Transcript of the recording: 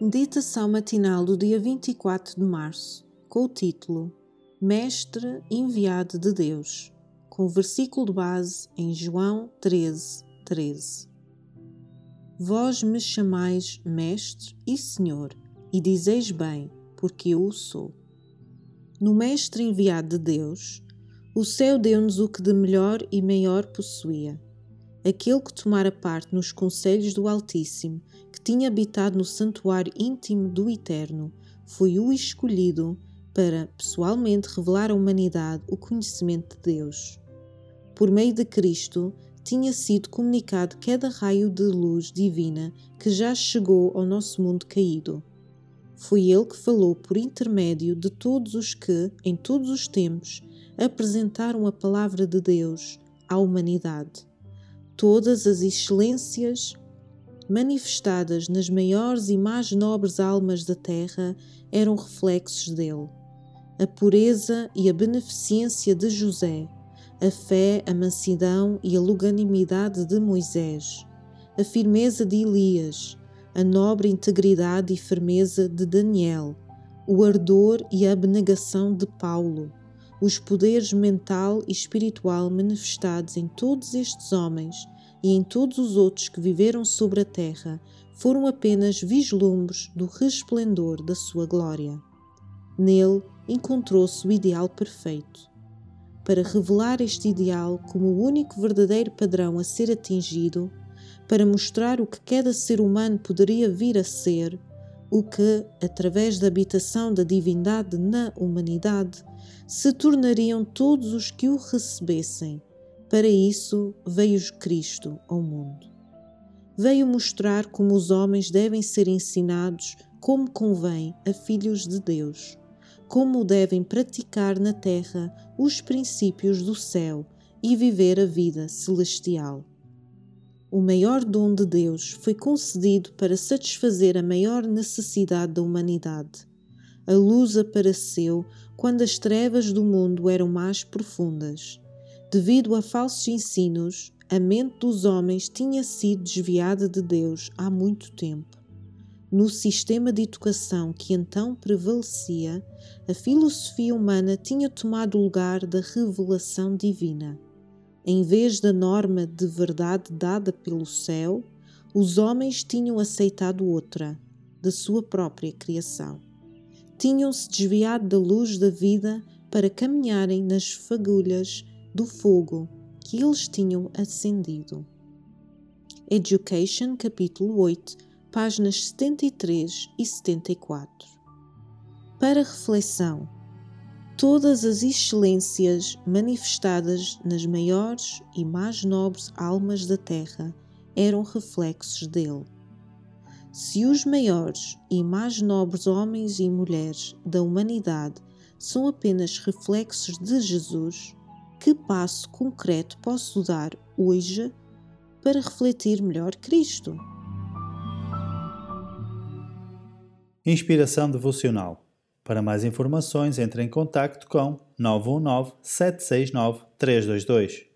Meditação matinal do dia 24 de março, com o título Mestre enviado de Deus, com o versículo de base em João 13, 13. Vós me chamais Mestre e Senhor, e dizeis bem, porque eu o sou. No Mestre enviado de Deus, o céu deu-nos o que de melhor e maior possuía aquele que tomara parte nos conselhos do Altíssimo, tinha habitado no santuário íntimo do Eterno, foi o escolhido para pessoalmente revelar à humanidade o conhecimento de Deus. Por meio de Cristo, tinha sido comunicado cada raio de luz divina que já chegou ao nosso mundo caído. Foi ele que falou por intermédio de todos os que, em todos os tempos, apresentaram a palavra de Deus à humanidade todas as excelências manifestadas nas maiores e mais nobres almas da terra eram reflexos dele. A pureza e a beneficência de José, a fé, a mansidão e a longanimidade de Moisés, a firmeza de Elias, a nobre integridade e firmeza de Daniel, o ardor e a abnegação de Paulo os poderes mental e espiritual manifestados em todos estes homens e em todos os outros que viveram sobre a terra foram apenas vislumbres do resplendor da sua glória. Nele encontrou-se o ideal perfeito. Para revelar este ideal como o único verdadeiro padrão a ser atingido, para mostrar o que cada ser humano poderia vir a ser, o que, através da habitação da divindade na humanidade, se tornariam todos os que o recebessem. Para isso veio Cristo ao mundo. Veio mostrar como os homens devem ser ensinados como convém a filhos de Deus, como devem praticar na terra os princípios do céu e viver a vida celestial. O maior dom de Deus foi concedido para satisfazer a maior necessidade da humanidade. A luz apareceu quando as trevas do mundo eram mais profundas. Devido a falsos ensinos, a mente dos homens tinha sido desviada de Deus há muito tempo. No sistema de educação que então prevalecia, a filosofia humana tinha tomado lugar da revelação divina. Em vez da norma de verdade dada pelo céu, os homens tinham aceitado outra, da sua própria criação. Tinham-se desviado da luz da vida para caminharem nas fagulhas do fogo que eles tinham acendido. Education, capítulo 8, páginas 73 e 74. Para reflexão, todas as excelências manifestadas nas maiores e mais nobres almas da terra eram reflexos dele. Se os maiores e mais nobres homens e mulheres da humanidade são apenas reflexos de Jesus, que passo concreto posso dar hoje para refletir melhor Cristo? Inspiração devocional para mais informações, entre em contato com 919 769 322.